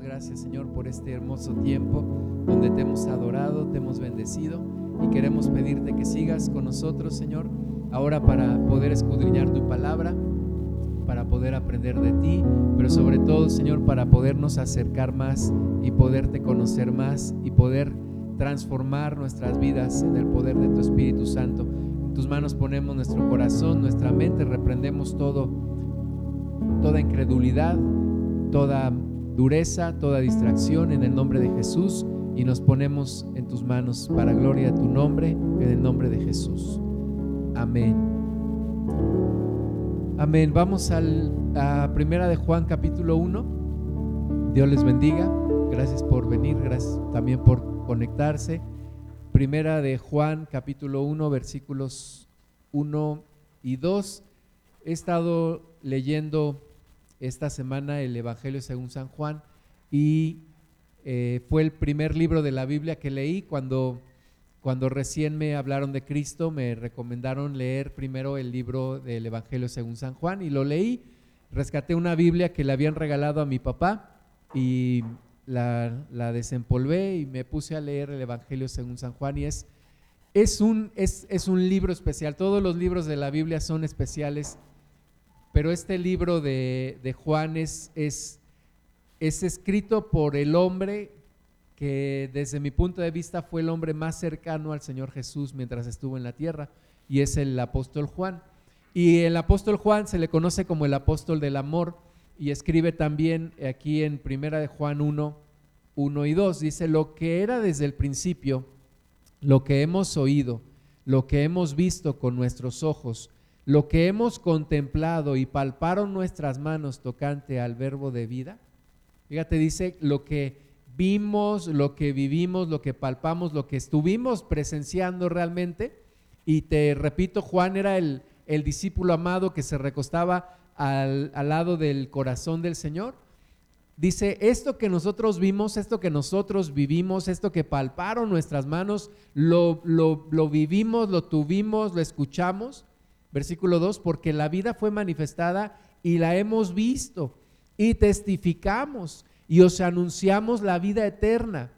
gracias Señor por este hermoso tiempo donde te hemos adorado, te hemos bendecido y queremos pedirte que sigas con nosotros Señor, ahora para poder escudriñar tu palabra, para poder aprender de ti, pero sobre todo Señor para podernos acercar más y poderte conocer más y poder transformar nuestras vidas en el poder de tu Espíritu Santo. En tus manos ponemos nuestro corazón, nuestra mente, reprendemos todo, toda incredulidad, toda dureza, toda distracción en el nombre de Jesús y nos ponemos en tus manos para gloria de tu nombre, en el nombre de Jesús. Amén. Amén. Vamos al, a Primera de Juan capítulo 1. Dios les bendiga. Gracias por venir, gracias también por conectarse. Primera de Juan, capítulo 1, versículos 1 y 2. He estado leyendo esta semana el Evangelio según San Juan y eh, fue el primer libro de la Biblia que leí cuando, cuando recién me hablaron de Cristo, me recomendaron leer primero el libro del Evangelio según San Juan y lo leí. Rescaté una Biblia que le habían regalado a mi papá y la, desempolvé y me puse a leer el Evangelio según San Juan y es, es, un, es, un libro especial. Todos los libros de la Biblia son especiales, pero este libro de, Juan es, es, es escrito por el hombre que desde mi punto de vista fue el hombre más cercano al Señor Jesús mientras estuvo en la tierra, y es el apóstol Juan. Y el apóstol Juan se le conoce como el apóstol del amor, y escribe también aquí en Primera de Juan 1, 1 y 2, dice, lo que era desde el principio, lo que hemos oído, lo que hemos visto con nuestros ojos, lo que hemos contemplado y palparon nuestras manos tocante al verbo de vida. Fíjate, dice, lo que vimos, lo que vivimos, lo que palpamos, lo que estuvimos presenciando realmente. Y te repito, Juan era el, el discípulo amado que se recostaba al, lado del corazón del Señor. Dice, esto que nosotros vimos, esto que nosotros vivimos, esto que palparon nuestras manos, lo, lo, lo vivimos, lo tuvimos, lo escuchamos. Versículo 2, porque la vida fue manifestada y la hemos visto y testificamos y os anunciamos la vida eterna,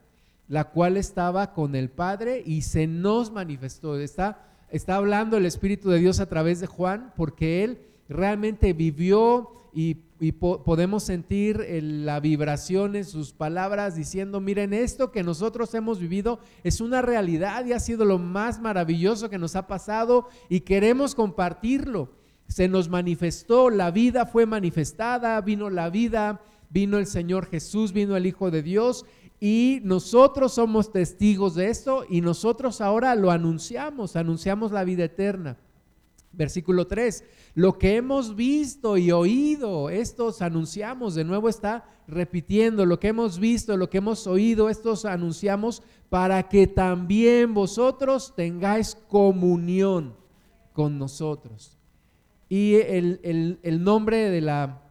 la cual estaba con el Padre y se nos manifestó. Está, está hablando el Espíritu de Dios a través de Juan porque él realmente vivió y, podemos sentir la vibración en sus palabras diciendo, miren, esto que nosotros hemos vivido es una realidad y ha sido lo más maravilloso que nos ha pasado y queremos compartirlo. Se nos manifestó, la vida fue manifestada, vino la vida, vino el Señor Jesús, vino el Hijo de Dios y nosotros somos testigos de esto y nosotros ahora lo anunciamos, anunciamos la vida eterna. Versículo 3, lo que hemos visto y oído, estos anunciamos, de nuevo está repitiendo, lo que hemos visto, lo que hemos oído, estos anunciamos para que también vosotros tengáis comunión con nosotros. Y el, nombre de la,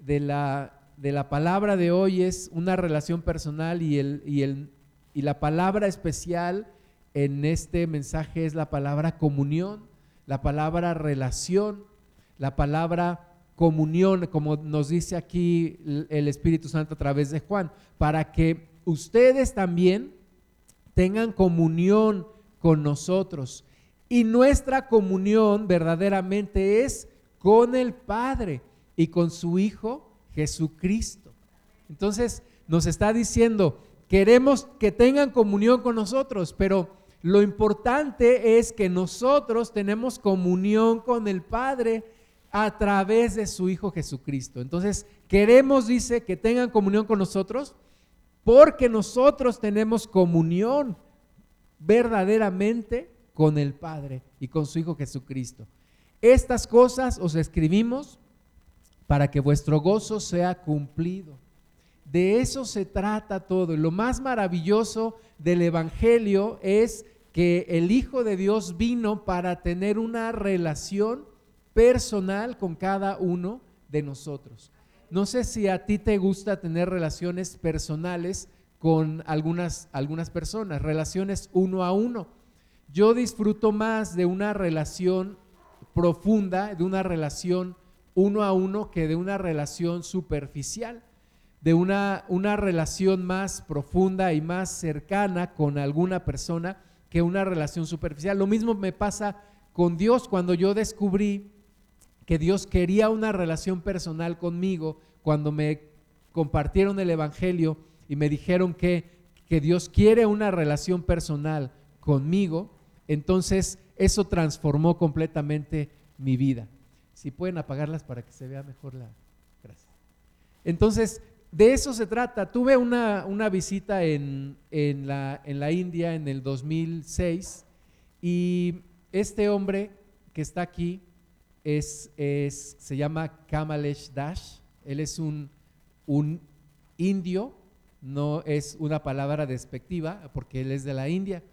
de, la, de la, palabra de hoy es una relación personal y, el, y, el, y la palabra especial en este mensaje es la palabra comunión la palabra relación, la palabra comunión, como nos dice aquí el Espíritu Santo a través de Juan, para que ustedes también tengan comunión con nosotros. Y nuestra comunión verdaderamente es con el Padre y con su Hijo Jesucristo. Entonces nos está diciendo, queremos que tengan comunión con nosotros, pero lo importante es que nosotros tenemos comunión con el Padre a través de su Hijo Jesucristo. Entonces, queremos, dice, que tengan comunión con nosotros porque nosotros tenemos comunión verdaderamente con el Padre y con su Hijo Jesucristo. Estas cosas os escribimos para que vuestro gozo sea cumplido. De eso se trata todo. Y lo más maravilloso del Evangelio es que el Hijo de Dios vino para tener una relación personal con cada uno de nosotros. No sé si a ti te gusta tener relaciones personales con algunas, algunas personas, relaciones uno a uno. Yo disfruto más de una relación profunda, de una relación uno a uno, que de una relación superficial. de una, una relación más profunda y más cercana con alguna persona que una relación superficial. Lo mismo me pasa con Dios cuando yo descubrí que Dios quería una relación personal conmigo, cuando me compartieron el Evangelio y me dijeron que, que Dios quiere una relación personal conmigo, entonces eso transformó completamente mi vida. Si pueden apagarlas para que se vea mejor la... Gracias. Entonces, de eso se trata. Tuve una, visita en, la, en la India en el 2006 y este hombre que está aquí es, es, se llama Kamalesh Dash. Él es un, un indio, no es una palabra despectiva porque él es de la India.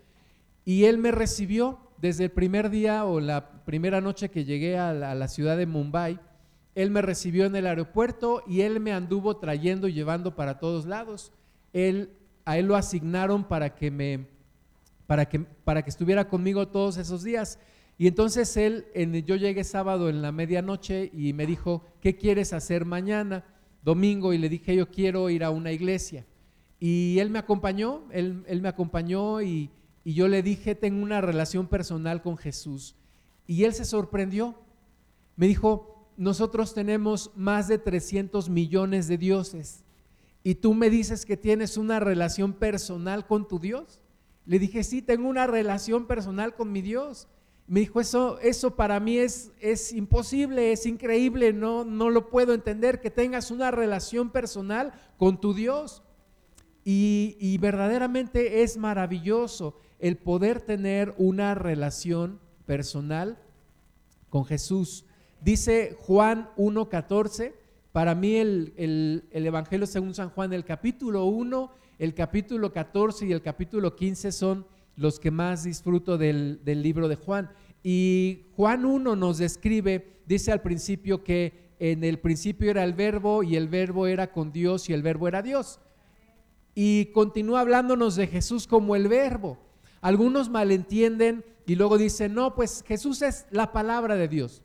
Y él me recibió desde el primer día o la primera noche que llegué a la, ciudad de Mumbai. Él me recibió en el aeropuerto y él me anduvo trayendo y llevando para todos lados. Él, a él lo asignaron para que me, para que, para que estuviera conmigo todos esos días. Y entonces él, en, yo llegué sábado en la medianoche y me dijo, ¿qué quieres hacer mañana? Domingo, y le dije, yo quiero ir a una iglesia. Y él me acompañó, él, él me acompañó y, y yo le dije, tengo una relación personal con Jesús. Y él se sorprendió. Me dijo, nosotros tenemos más de 300 millones de dioses. Y tú me dices que tienes una relación personal con tu Dios. Le dije, sí, tengo una relación personal con mi Dios. Me dijo, eso, eso para mí es, es imposible, es increíble, no, no lo puedo entender, que tengas una relación personal con tu Dios. Y, y verdaderamente es maravilloso el poder tener una relación personal con Jesús. Dice Juan 1.14, para mí el, Evangelio según San Juan, el capítulo 1, el capítulo 14 y el capítulo 15 son los que más disfruto del, del libro de Juan. Y Juan 1 nos describe, dice al principio que en el principio era el verbo y el verbo era con Dios y el verbo era Dios. Y continúa hablándonos de Jesús como el verbo. Algunos malentienden y luego dicen, no, pues Jesús es la palabra de Dios.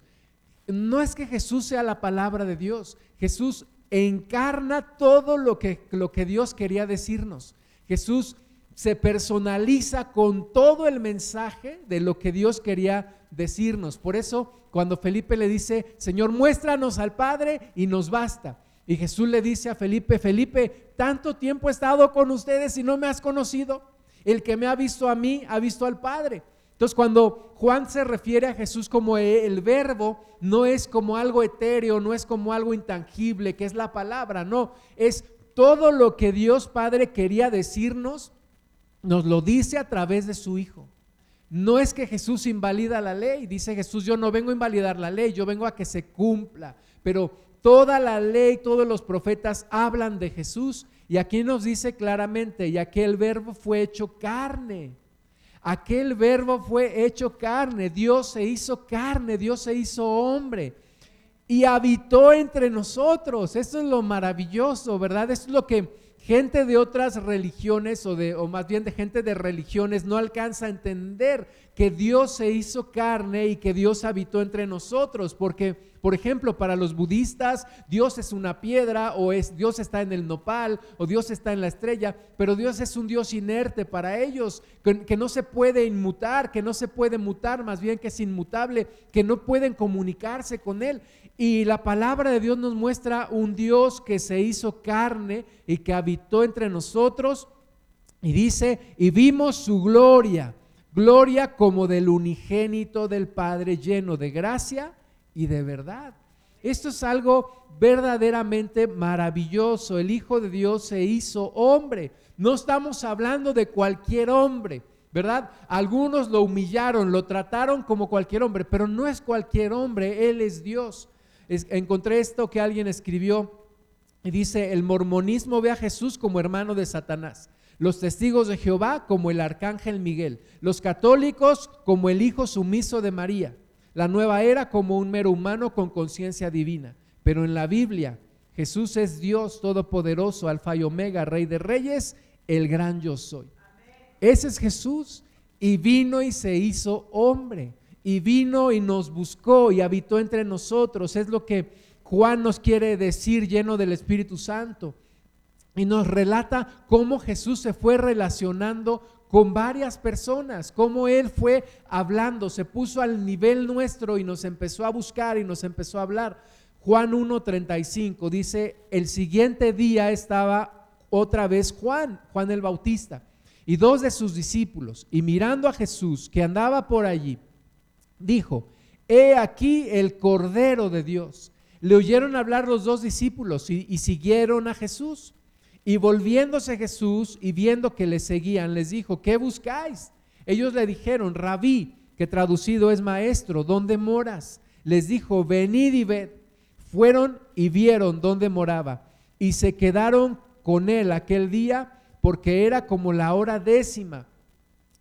No es que Jesús sea la palabra de Dios, Jesús encarna todo lo que, lo que Dios quería decirnos. Jesús se personaliza con todo el mensaje de lo que Dios quería decirnos. Por eso cuando Felipe le dice, Señor, muéstranos al Padre y nos basta. Y Jesús le dice a Felipe, Felipe, tanto tiempo he estado con ustedes y no me has conocido. El que me ha visto a mí, ha visto al Padre. Entonces, cuando Juan se refiere a Jesús como el verbo, no es como algo etéreo, no es como algo intangible, que es la palabra, no, es todo lo que Dios Padre quería decirnos, nos lo dice a través de su Hijo. No es que Jesús invalida la ley, dice Jesús, yo no vengo a invalidar la ley, yo vengo a que se cumpla, pero toda la ley, todos los profetas hablan de Jesús y aquí nos dice claramente, y aquel verbo fue hecho carne. Aquel verbo fue hecho carne. Dios se hizo carne, Dios se hizo hombre. Y habitó entre nosotros. Eso es lo maravilloso, ¿verdad? Eso es lo que gente de otras religiones o, de, o más bien de gente de religiones no alcanza a entender que Dios se hizo carne y que Dios habitó entre nosotros, porque por ejemplo, para los budistas, Dios es una piedra o es Dios está en el nopal o Dios está en la estrella, pero Dios es un Dios inerte para ellos, que, que no se puede inmutar, que no se puede mutar, más bien que es inmutable, que no pueden comunicarse con él. Y la palabra de Dios nos muestra un Dios que se hizo carne y que habitó entre nosotros. Y dice, y vimos su gloria Gloria como del unigénito del Padre lleno de gracia y de verdad. Esto es algo verdaderamente maravilloso. El Hijo de Dios se hizo hombre. No estamos hablando de cualquier hombre, ¿verdad? Algunos lo humillaron, lo trataron como cualquier hombre, pero no es cualquier hombre, Él es Dios. Encontré esto que alguien escribió y dice, el mormonismo ve a Jesús como hermano de Satanás los testigos de Jehová como el arcángel Miguel, los católicos como el hijo sumiso de María, la nueva era como un mero humano con conciencia divina. Pero en la Biblia, Jesús es Dios todopoderoso, alfa y omega, rey de reyes, el gran yo soy. Ese es Jesús y vino y se hizo hombre y vino y nos buscó y habitó entre nosotros. Es lo que Juan nos quiere decir lleno del Espíritu Santo y nos relata cómo Jesús se fue relacionando con varias personas, cómo Él fue hablando, se puso al nivel nuestro y nos empezó a buscar y nos empezó a hablar. Juan 1.35 dice, el siguiente día estaba otra vez Juan, Juan el Bautista, y dos de sus discípulos, y mirando a Jesús que andaba por allí, dijo, he aquí el Cordero de Dios. Le oyeron hablar los dos discípulos y, siguieron a Jesús. Y volviéndose Jesús y viendo que le seguían, les dijo, ¿qué buscáis? Ellos le dijeron, rabí, que traducido es maestro, ¿dónde moras? Les dijo, venid y ved. Fueron y vieron dónde moraba y se quedaron con él aquel día porque era como la hora décima.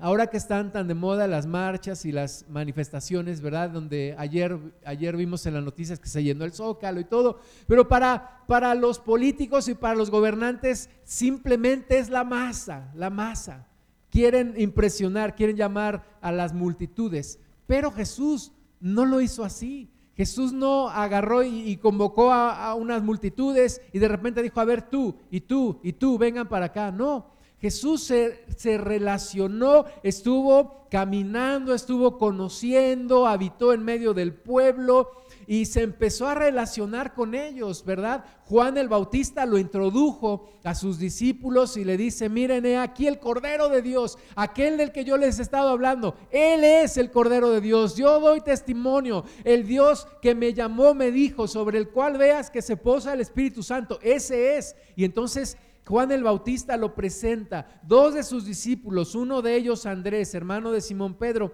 Ahora que están tan de moda las marchas y las manifestaciones, ¿verdad? Donde ayer, ayer vimos en las noticias que se llenó el zócalo y todo, pero para, para los políticos y para los gobernantes simplemente es la masa, la masa quieren impresionar, quieren llamar a las multitudes. Pero Jesús no lo hizo así. Jesús no agarró y, convocó a, a, unas multitudes y de repente dijo, a ver tú y tú y tú, vengan para acá. No, Jesús se, se, relacionó, estuvo caminando, estuvo conociendo, habitó en medio del pueblo y se empezó a relacionar con ellos, ¿verdad? Juan el Bautista lo introdujo a sus discípulos y le dice, miren, he aquí el Cordero de Dios, aquel del que yo les he estado hablando, Él es el Cordero de Dios, yo doy testimonio, el Dios que me llamó me dijo, sobre el cual veas que se posa el Espíritu Santo, ese es. Y entonces... Juan el Bautista lo presenta. Dos de sus discípulos, uno de ellos Andrés, hermano de Simón Pedro,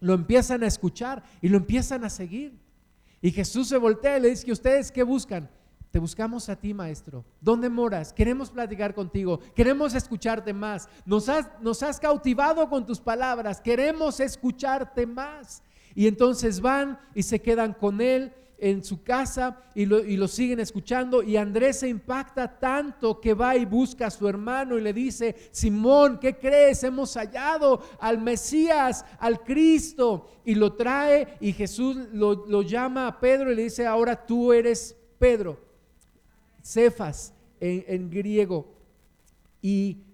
lo empiezan a escuchar y lo empiezan a seguir. Y Jesús se voltea y le dice ustedes qué buscan. Te buscamos a ti, maestro. ¿Dónde moras? Queremos platicar contigo. Queremos escucharte más. Nos has, nos has cautivado con tus palabras. Queremos escucharte más. Y entonces van y se quedan con él en su casa y lo, siguen escuchando y Andrés se impacta tanto que va y busca a su hermano y le dice, Simón, ¿qué crees? Hemos hallado al Mesías, al Cristo y lo trae y Jesús lo, llama a Pedro y le dice, ahora tú eres Pedro, Cefas en, en griego. Y,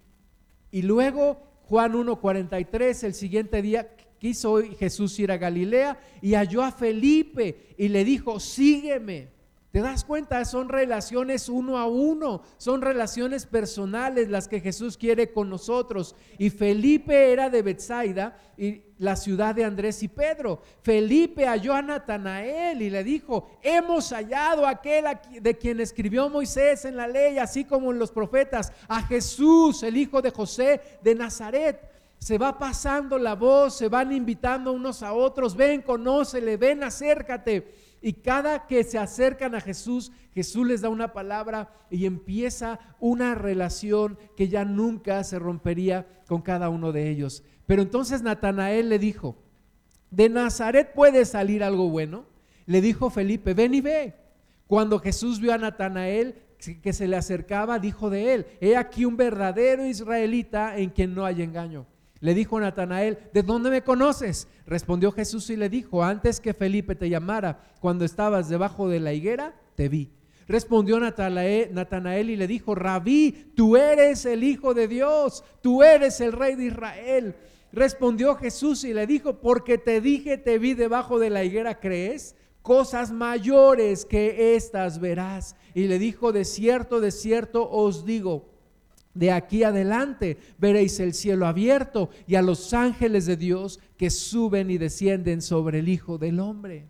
y luego Juan 1.43, el siguiente día, quiso Jesús ir a Galilea y halló a Felipe y le dijo, sígueme. ¿Te das cuenta? Son relaciones uno a uno, son relaciones personales las que Jesús quiere con nosotros. Y Felipe era de Bethsaida y la ciudad de Andrés y Pedro. Felipe halló a Natanael y le dijo, hemos hallado a aquel de quien escribió Moisés en la ley, así como en los profetas, a Jesús, el hijo de José de Nazaret se va pasando la voz, se van invitando unos a otros, ven, conócele, ven, acércate. Y cada que se acercan a Jesús, Jesús les da una palabra y empieza una relación que ya nunca se rompería con cada uno de ellos. Pero entonces Natanael le dijo, ¿de Nazaret puede salir algo bueno? Le dijo Felipe, ven y ve. Cuando Jesús vio a Natanael que se le acercaba, dijo de él, he aquí un verdadero israelita en quien no hay engaño. Le dijo Natanael, ¿de dónde me conoces? Respondió Jesús y le dijo, antes que Felipe te llamara, cuando estabas debajo de la higuera, te vi. Respondió Natanael y le dijo, Rabí, tú eres el Hijo de Dios, tú eres el Rey de Israel. Respondió Jesús y le dijo, porque te dije, te vi debajo de la higuera, ¿crees? Cosas mayores que estas verás. Y le dijo, de cierto, de cierto os digo de aquí adelante veréis el cielo abierto y a los ángeles de Dios que suben y descienden sobre el Hijo del Hombre.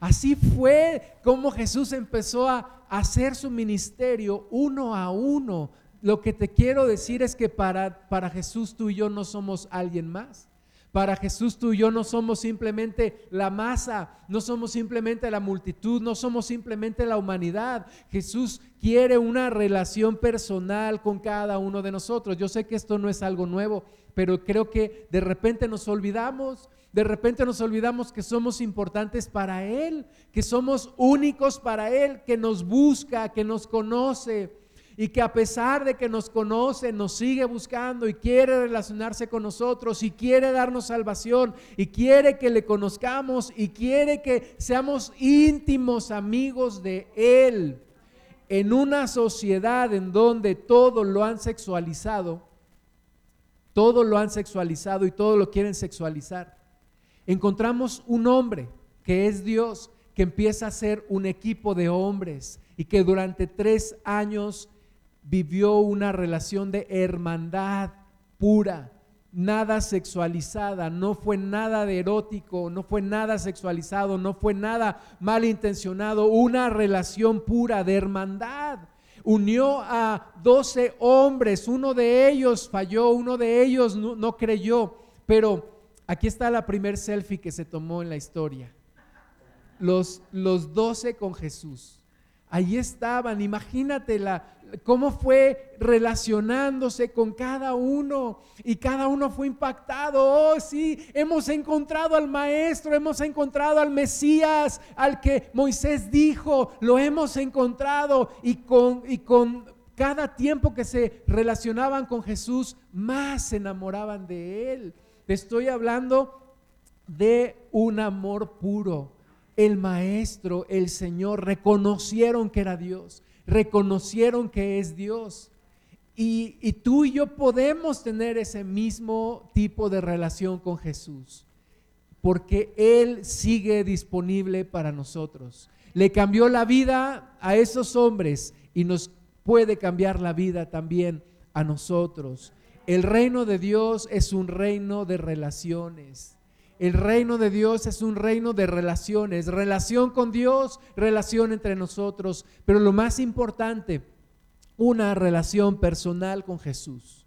Así fue como Jesús empezó a hacer su ministerio uno a uno. Lo que te quiero decir es que para, para Jesús tú y yo no somos alguien más. Para Jesús tú y yo no somos simplemente la masa, no somos simplemente la multitud, no somos simplemente la humanidad. Jesús quiere una relación personal con cada uno de nosotros. Yo sé que esto no es algo nuevo, pero creo que de repente nos olvidamos. De repente nos olvidamos que somos importantes para Él, que somos únicos para Él, que nos busca, que nos conoce y que a pesar de que nos conoce, nos sigue buscando y quiere relacionarse con nosotros y quiere darnos salvación y quiere que le conozcamos y quiere que seamos íntimos amigos de Él. En una sociedad en donde todo lo han sexualizado, todo lo han sexualizado y todo lo quieren sexualizar encontramos un hombre que es Dios, que empieza a ser un equipo de hombres y que durante tres años vivió una relación de hermandad pura, nada sexualizada, no fue nada de erótico, no fue nada sexualizado, no fue nada malintencionado, una relación pura de hermandad. Unió a doce hombres, uno de ellos falló, uno de ellos no, no creyó, pero Aquí está la primer selfie que se tomó en la historia. Los, los 12 con Jesús. Ahí estaban, imagínate la, cómo fue relacionándose con cada uno y cada uno fue impactado. Oh, sí, hemos encontrado al Maestro, hemos encontrado al Mesías, al que Moisés dijo, lo hemos encontrado y con, y con cada tiempo que se relacionaban con Jesús, más se enamoraban de Él. Te estoy hablando de un amor puro. El maestro, el Señor, reconocieron que era Dios, reconocieron que es Dios. Y, tú y yo podemos tener ese mismo tipo de relación con Jesús, porque Él sigue disponible para nosotros. Le cambió la vida a esos hombres y nos puede cambiar la vida también a nosotros. El reino de Dios es un reino de relaciones. El reino de Dios es un reino de relaciones, relación con Dios, relación entre nosotros, pero lo más importante, una relación personal con Jesús.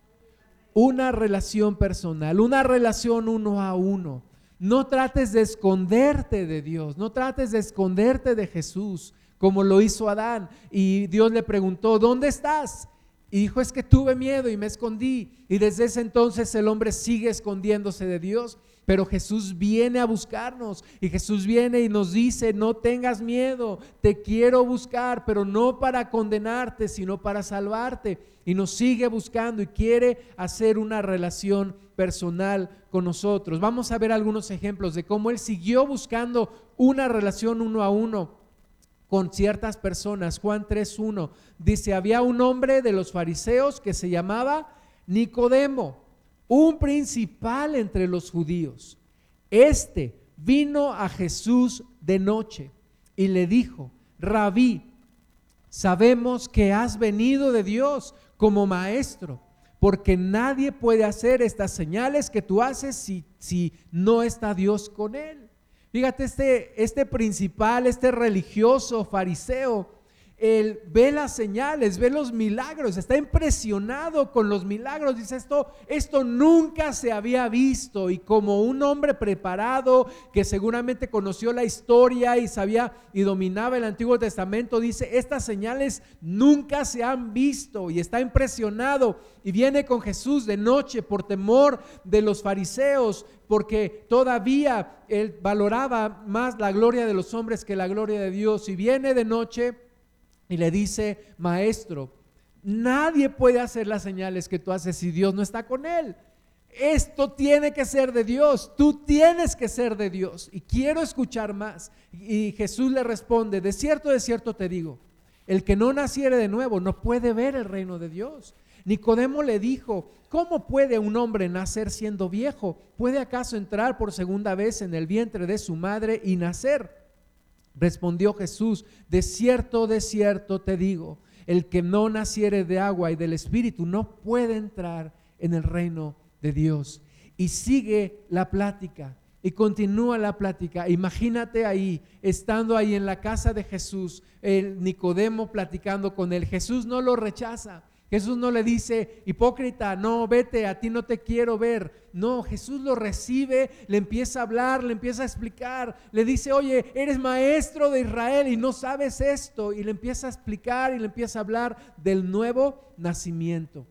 Una relación personal, una relación uno a uno. No trates de esconderte de Dios, no trates de esconderte de Jesús, como lo hizo Adán. Y Dios le preguntó, ¿dónde estás? Y dijo, es que tuve miedo y me escondí. Y desde ese entonces el hombre sigue escondiéndose de Dios. Pero Jesús viene a buscarnos y Jesús viene y nos dice, no tengas miedo, te quiero buscar, pero no para condenarte, sino para salvarte. Y nos sigue buscando y quiere hacer una relación personal con nosotros. Vamos a ver algunos ejemplos de cómo Él siguió buscando una relación uno a uno con ciertas personas. Juan 3.1 dice, había un hombre de los fariseos que se llamaba Nicodemo, un principal entre los judíos. Este vino a Jesús de noche y le dijo, rabí, sabemos que has venido de Dios como maestro, porque nadie puede hacer estas señales que tú haces si, si no está Dios con él. Fíjate, este, este principal, este religioso fariseo, él ve las señales, ve los milagros, está impresionado con los milagros. Dice esto, esto nunca se había visto. Y como un hombre preparado que seguramente conoció la historia y sabía y dominaba el Antiguo Testamento, dice, estas señales nunca se han visto. Y está impresionado y viene con Jesús de noche por temor de los fariseos, porque todavía él valoraba más la gloria de los hombres que la gloria de Dios. Y viene de noche y le dice, maestro, nadie puede hacer las señales que tú haces si Dios no está con él. Esto tiene que ser de Dios, tú tienes que ser de Dios. Y quiero escuchar más. Y Jesús le responde, de cierto, de cierto te digo, el que no naciere de nuevo no puede ver el reino de Dios. Nicodemo le dijo, ¿cómo puede un hombre nacer siendo viejo? ¿Puede acaso entrar por segunda vez en el vientre de su madre y nacer? Respondió Jesús, de cierto, de cierto te digo, el que no naciere de agua y del Espíritu no puede entrar en el reino de Dios. Y sigue la plática y continúa la plática. Imagínate ahí, estando ahí en la casa de Jesús, el Nicodemo platicando con él. Jesús no lo rechaza. Jesús no le dice, hipócrita, no, vete, a ti no te quiero ver. No, Jesús lo recibe, le empieza a hablar, le empieza a explicar, le dice, oye, eres maestro de Israel y no sabes esto. Y le empieza a explicar y le empieza a hablar del nuevo nacimiento.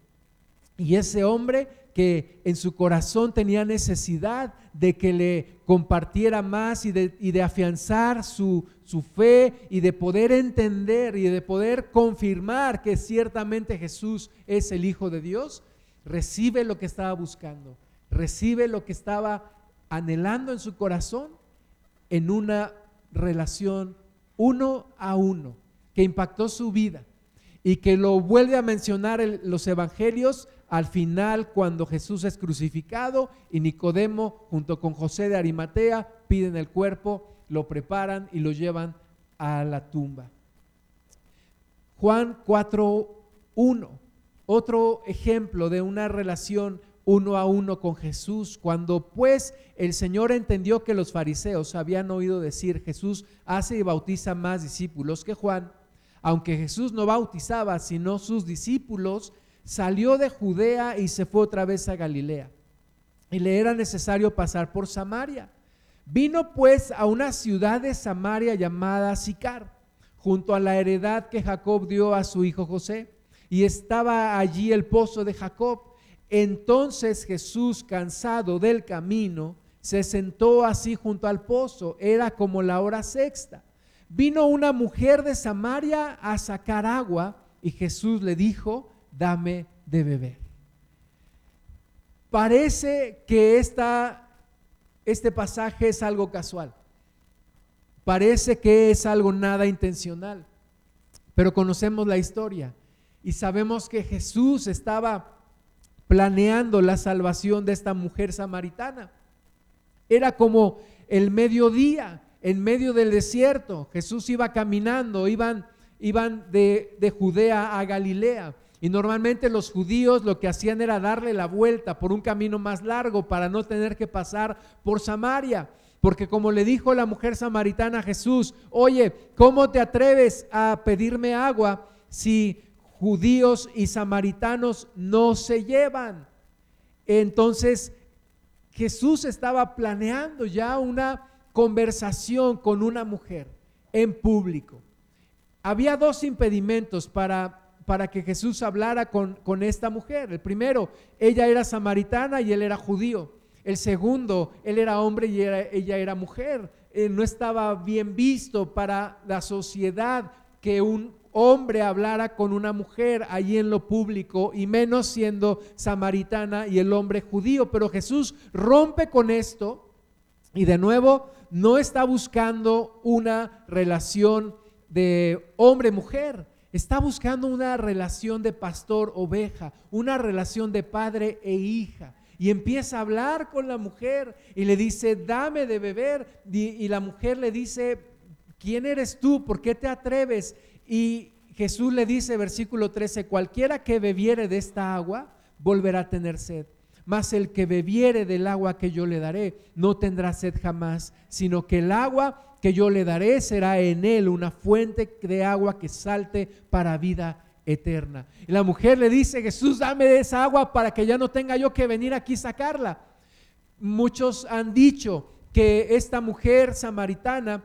Y ese hombre que en su corazón tenía necesidad de que le compartiera más y de, y de afianzar su, su fe y de poder entender y de poder confirmar que ciertamente Jesús es el Hijo de Dios, recibe lo que estaba buscando, recibe lo que estaba anhelando en su corazón en una relación uno a uno que impactó su vida y que lo vuelve a mencionar en los evangelios al final cuando Jesús es crucificado y Nicodemo junto con José de Arimatea piden el cuerpo, lo preparan y lo llevan a la tumba. Juan 4.1, otro ejemplo de una relación uno a uno con Jesús. Cuando pues el Señor entendió que los fariseos habían oído decir, Jesús hace y bautiza más discípulos que Juan, aunque Jesús no bautizaba, sino sus discípulos, salió de Judea y se fue otra vez a Galilea. Y le era necesario pasar por Samaria. Vino pues a una ciudad de Samaria llamada Sicar, junto a la heredad que Jacob dio a su hijo José. Y estaba allí el pozo de Jacob. Entonces Jesús, cansado del camino, se sentó así junto al pozo. Era como la hora sexta. Vino una mujer de Samaria a sacar agua y Jesús le dijo, dame de beber. Parece que esta, este pasaje es algo casual. Parece que es algo nada intencional. Pero conocemos la historia y sabemos que Jesús estaba planeando la salvación de esta mujer samaritana. Era como el mediodía, en medio del desierto. Jesús iba caminando, iban, iban de, de Judea a Galilea. Y normalmente los judíos lo que hacían era darle la vuelta por un camino más largo para no tener que pasar por Samaria. Porque como le dijo la mujer samaritana a Jesús, oye, ¿cómo te atreves a pedirme agua si judíos y samaritanos no se llevan. Entonces Jesús estaba planeando ya una conversación con una mujer en público. Había dos impedimentos para, para que Jesús hablara con, con esta mujer. El primero, ella era samaritana y él era judío. El segundo, él era hombre y ella era mujer. Eh, no estaba bien visto para la sociedad que un hombre hablara con una mujer allí en lo público y menos siendo samaritana y el hombre judío. Pero Jesús rompe con esto y de nuevo no está buscando una relación de hombre-mujer. Está buscando una relación de pastor-oveja, una relación de padre e hija. Y empieza a hablar con la mujer y le dice, dame de beber. Y, la mujer le dice, ¿quién eres tú? ¿Por qué te atreves? Y Jesús le dice, versículo 13, cualquiera que bebiere de esta agua, volverá a tener sed. Mas el que bebiere del agua que yo le daré, no tendrá sed jamás, sino que el agua que yo le daré será en él una fuente de agua que salte para vida eterna. Y la mujer le dice, Jesús, dame esa agua para que ya no tenga yo que venir aquí a sacarla. Muchos han dicho que esta mujer samaritana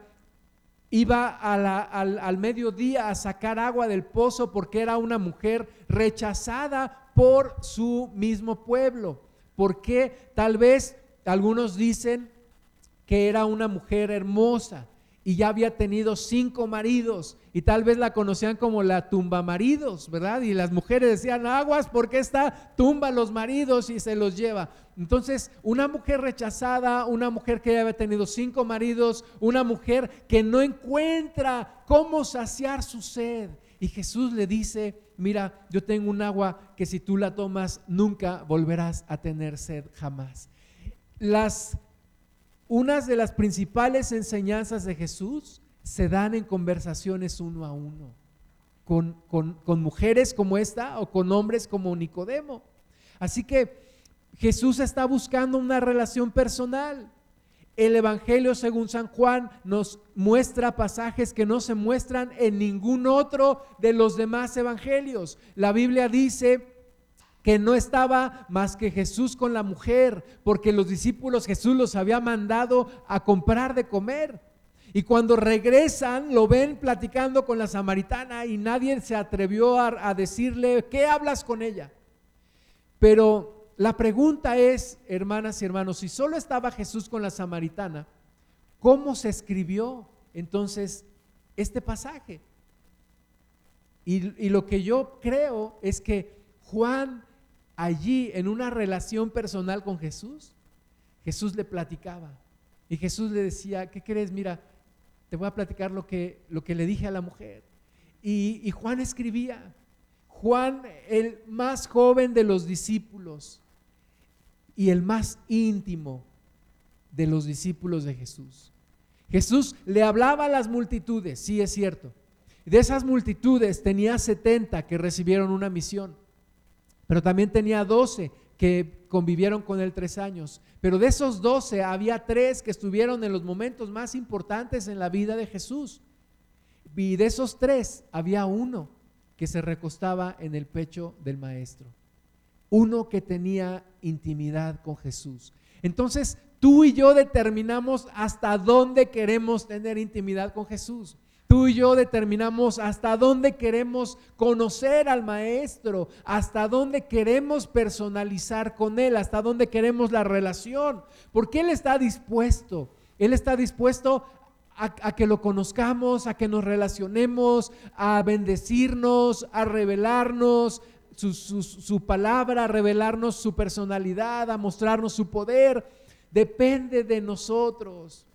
iba al, mediodía a sacar agua del pozo porque era una mujer rechazada por su mismo pueblo. Porque tal vez algunos dicen que era una mujer hermosa y ya había tenido cinco maridos y tal vez la conocían como la tumba maridos, ¿verdad? Y las mujeres decían, aguas, porque esta tumba los maridos y se los lleva? Entonces, una mujer rechazada, una mujer que ya había tenido cinco maridos, una mujer que no encuentra cómo saciar su sed. Y Jesús le dice, mira, yo tengo un agua que si tú la tomas nunca volverás a tener sed jamás. Las unas de las principales enseñanzas de Jesús se dan en conversaciones uno a uno, con, con, mujeres como esta o con hombres como Nicodemo. Así que Jesús está buscando una relación personal. El Evangelio según San Juan nos muestra pasajes que no se muestran en ningún otro de los demás evangelios. La Biblia dice que no estaba más que Jesús con la mujer, porque los discípulos Jesús los había mandado a comprar de comer. Y cuando regresan, lo ven platicando con la samaritana y nadie se atrevió a, decirle, ¿qué hablas con ella? Pero la pregunta es, hermanas y hermanos, si solo estaba Jesús con la samaritana, ¿cómo se escribió entonces este pasaje? Y, y, lo que yo creo es que Juan allí en una relación personal con Jesús, Jesús le platicaba y Jesús le decía, ¿qué crees? Mira, te voy a platicar lo que, lo que le dije a la mujer. Y, Juan escribía, Juan el más joven de los discípulos y el más íntimo de los discípulos de Jesús. Jesús le hablaba a las multitudes, sí es cierto. De esas multitudes tenía 70 que recibieron una misión. Pero también tenía doce que convivieron con él tres años. Pero de esos doce había tres que estuvieron en los momentos más importantes en la vida de Jesús. Y de esos tres había uno que se recostaba en el pecho del maestro. Uno que tenía intimidad con Jesús. Entonces, tú y yo determinamos hasta dónde queremos tener intimidad con Jesús. Tú y yo determinamos hasta dónde queremos conocer al Maestro, hasta dónde queremos personalizar con Él, hasta dónde queremos la relación, porque Él está dispuesto. Él está dispuesto a, que lo conozcamos, a que nos relacionemos, a bendecirnos, a revelarnos su, su palabra, a revelarnos su personalidad, a mostrarnos su poder. Depende de nosotros,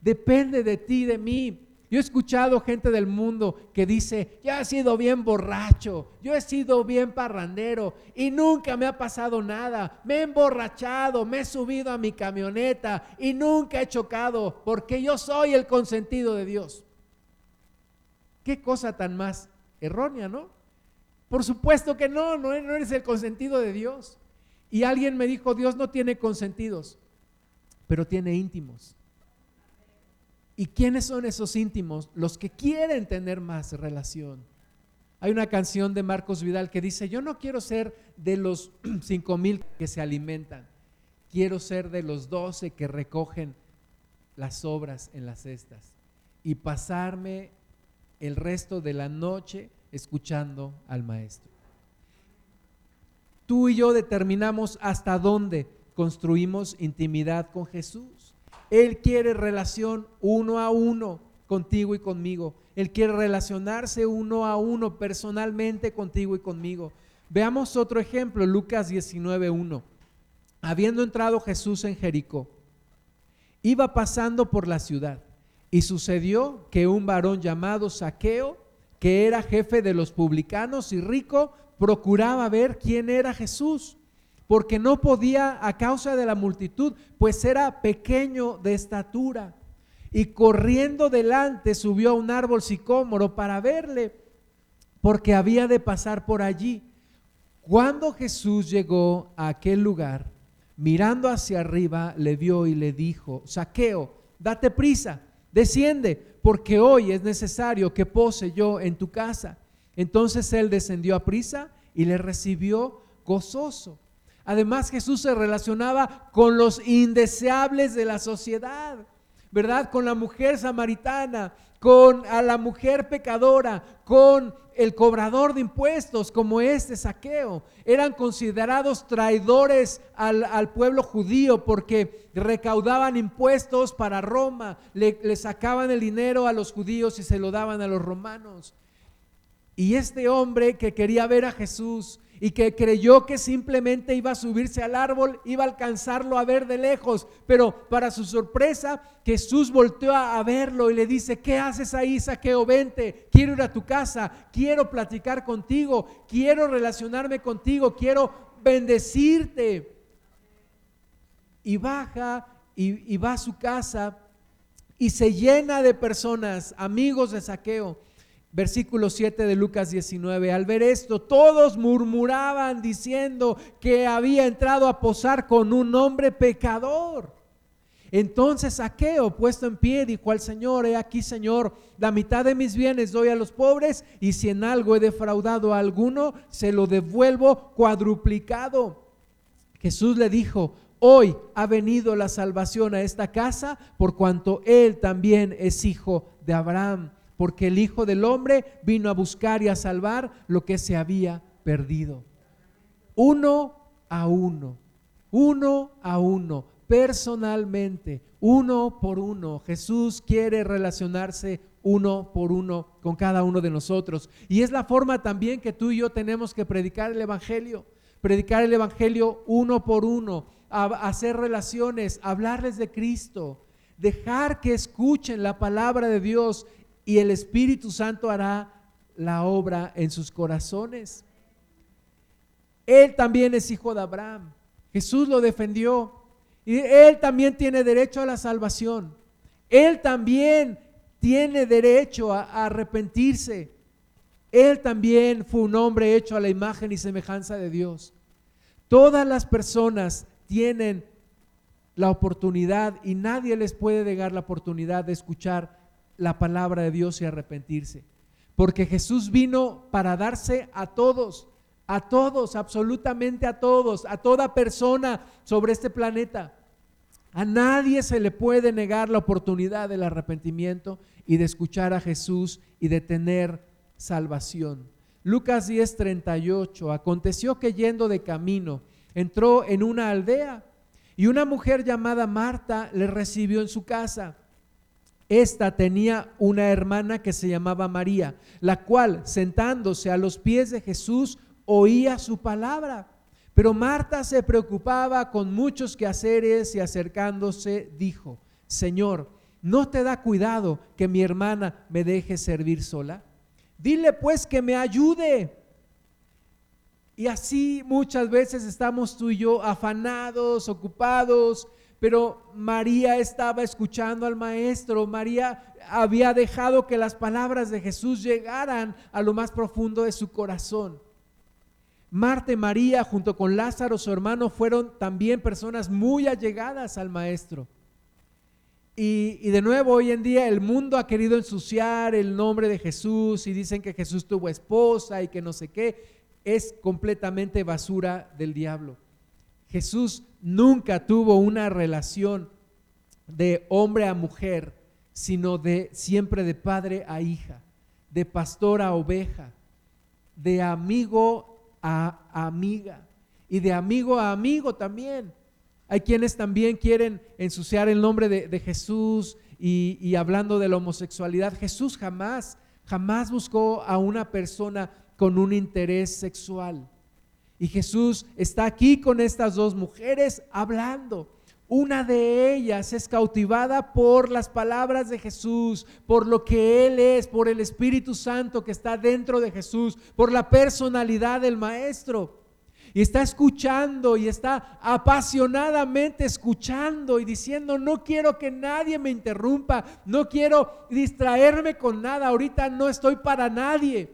depende de ti, de mí. Yo he escuchado gente del mundo que dice, yo he sido bien borracho, yo he sido bien parrandero y nunca me ha pasado nada. Me he emborrachado, me he subido a mi camioneta y nunca he chocado porque yo soy el consentido de Dios. Qué cosa tan más errónea, ¿no? Por supuesto que no, no eres el consentido de Dios. Y alguien me dijo, Dios no tiene consentidos, pero tiene íntimos. ¿Y quiénes son esos íntimos? Los que quieren tener más relación. Hay una canción de Marcos Vidal que dice, yo no quiero ser de los cinco mil que se alimentan, quiero ser de los doce que recogen las obras en las cestas y pasarme el resto de la noche escuchando al maestro. Tú y yo determinamos hasta dónde construimos intimidad con Jesús. Él quiere relación uno a uno contigo y conmigo. Él quiere relacionarse uno a uno personalmente contigo y conmigo. Veamos otro ejemplo, Lucas 19.1. Habiendo entrado Jesús en Jericó, iba pasando por la ciudad y sucedió que un varón llamado Saqueo, que era jefe de los publicanos y rico, procuraba ver quién era Jesús porque no podía a causa de la multitud, pues era pequeño de estatura. Y corriendo delante subió a un árbol sicómoro para verle, porque había de pasar por allí. Cuando Jesús llegó a aquel lugar, mirando hacia arriba, le vio y le dijo, Saqueo, date prisa, desciende, porque hoy es necesario que pose yo en tu casa. Entonces él descendió a prisa y le recibió gozoso. Además Jesús se relacionaba con los indeseables de la sociedad, ¿verdad? Con la mujer samaritana, con a la mujer pecadora, con el cobrador de impuestos como este saqueo. Eran considerados traidores al, pueblo judío porque recaudaban impuestos para Roma, le sacaban el dinero a los judíos y se lo daban a los romanos. Y este hombre que quería ver a Jesús, y que creyó que simplemente iba a subirse al árbol, iba a alcanzarlo a ver de lejos, pero para su sorpresa Jesús volteó a, verlo y le dice, ¿qué haces ahí, Saqueo? Vente, quiero ir a tu casa, quiero platicar contigo, quiero relacionarme contigo, quiero bendecirte. Y baja y, y va a su casa y se llena de personas, amigos de Saqueo Versículo 7 de Lucas 19. Al ver esto, todos murmuraban diciendo que había entrado a posar con un hombre pecador. Entonces Saqueo, puesto en pie, dijo al Señor, he aquí Señor, la mitad de mis bienes doy a los pobres y si en algo he defraudado a alguno, se lo devuelvo cuadruplicado. Jesús le dijo, hoy ha venido la salvación a esta casa por cuanto él también es hijo de Abraham porque el Hijo del Hombre vino a buscar y a salvar lo que se había perdido. Uno a uno, uno a uno, personalmente, uno por uno. Jesús quiere relacionarse uno por uno con cada uno de nosotros. Y es la forma también que tú y yo tenemos que predicar el Evangelio. Predicar el Evangelio uno por uno, hacer relaciones, hablarles de Cristo, dejar que escuchen la palabra de Dios y el Espíritu Santo hará la obra en sus corazones. Él también es hijo de Abraham. Jesús lo defendió. Y él también tiene derecho a la salvación. Él también tiene derecho a, arrepentirse. Él también fue un hombre hecho a la imagen y semejanza de Dios. Todas las personas tienen la oportunidad y nadie les puede negar la oportunidad de escuchar la palabra de Dios y arrepentirse. Porque Jesús vino para darse a todos, a todos, absolutamente a todos, a toda persona sobre este planeta. A nadie se le puede negar la oportunidad del arrepentimiento y de escuchar a Jesús y de tener salvación. Lucas 10:38, aconteció que yendo de camino, entró en una aldea y una mujer llamada Marta le recibió en su casa. Esta tenía una hermana que se llamaba María, la cual, sentándose a los pies de Jesús, oía su palabra. Pero Marta se preocupaba con muchos quehaceres y acercándose dijo, Señor, ¿no te da cuidado que mi hermana me deje servir sola? Dile pues que me ayude. Y así muchas veces estamos tú y yo afanados, ocupados, pero María estaba escuchando al maestro, María había dejado que las palabras de Jesús llegaran a lo más profundo de su corazón. Marta y María, junto con Lázaro, su hermano, fueron también personas muy allegadas al Maestro. Y, de nuevo, hoy en día el mundo ha querido ensuciar el nombre de Jesús y dicen que Jesús tuvo esposa y que no sé qué. Es completamente basura del diablo. Jesús nunca tuvo una relación de hombre a mujer, sino de siempre de padre a hija, de pastor a oveja, de amigo a amiga y de amigo a amigo también. Hay quienes también quieren ensuciar el nombre de, Jesús y, y, hablando de la homosexualidad. Jesús jamás, jamás buscó a una persona con un interés sexual. Y Jesús está aquí con estas dos mujeres hablando. Una de ellas es cautivada por las palabras de Jesús, por lo que Él es, por el Espíritu Santo que está dentro de Jesús, por la personalidad del Maestro. Y está escuchando y está apasionadamente escuchando y diciendo, no quiero que nadie me interrumpa, no quiero distraerme con nada, ahorita no estoy para nadie.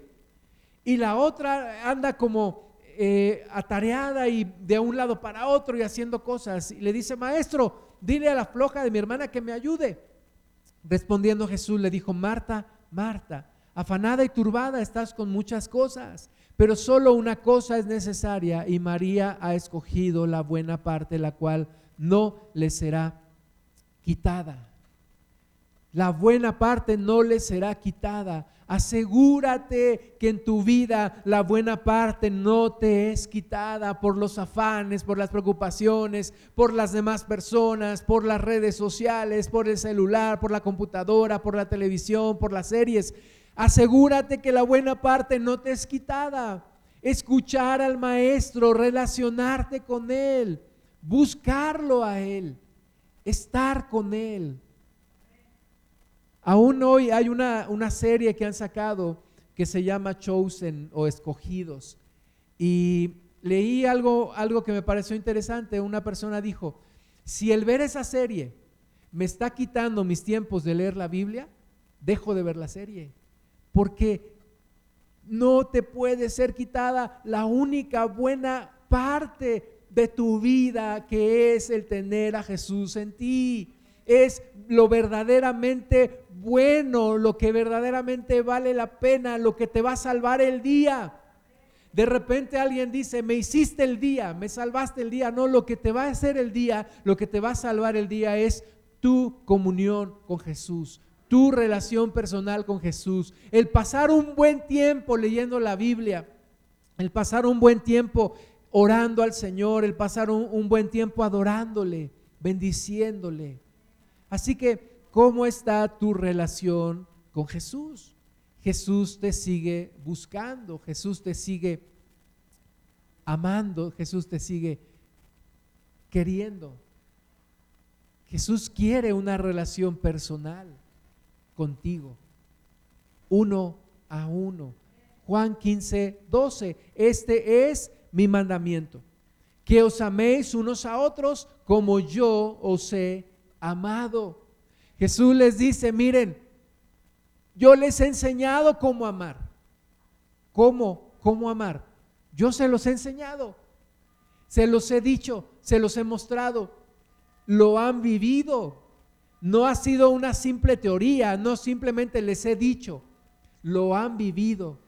Y la otra anda como eh, atareada y de un lado para otro y haciendo cosas. Y le dice, maestro, dile a la floja de mi hermana que me ayude. Respondiendo Jesús le dijo, Marta, Marta, afanada y turbada estás con muchas cosas, pero solo una cosa es necesaria y María ha escogido la buena parte, la cual no le será quitada. La buena parte no le será quitada. Asegúrate que en tu vida la buena parte no te es quitada por los afanes, por las preocupaciones, por las demás personas, por las redes sociales, por el celular, por la computadora, por la televisión, por las series. Asegúrate que la buena parte no te es quitada. Escuchar al maestro, relacionarte con él, buscarlo a él, estar con él. Aún hoy hay una, serie que han sacado que se llama Chosen o Escogidos. Y leí algo, algo que me pareció interesante. Una persona dijo, si el ver esa serie me está quitando mis tiempos de leer la Biblia, dejo de ver la serie. Porque no te puede ser quitada la única buena parte de tu vida que es el tener a Jesús en ti. Es lo verdaderamente bueno, lo que verdaderamente vale la pena, lo que te va a salvar el día. De repente alguien dice, me hiciste el día, me salvaste el día. No, lo que te va a hacer el día, lo que te va a salvar el día es tu comunión con Jesús, tu relación personal con Jesús, el pasar un buen tiempo leyendo la Biblia, el pasar un buen tiempo orando al Señor, el pasar un, buen tiempo adorándole, bendiciéndole. Así que, ¿cómo está tu relación con Jesús? Jesús te sigue buscando, Jesús te sigue amando, Jesús te sigue queriendo. Jesús quiere una relación personal contigo, uno a uno. Juan 15, 12, este es mi mandamiento, que os améis unos a otros como yo os he amado. Jesús les dice, miren, yo les he enseñado cómo amar. ¿Cómo? ¿Cómo amar? Yo se los he enseñado, se los he dicho, se los he mostrado, lo han vivido. No ha sido una simple teoría, no simplemente les he dicho, lo han vivido.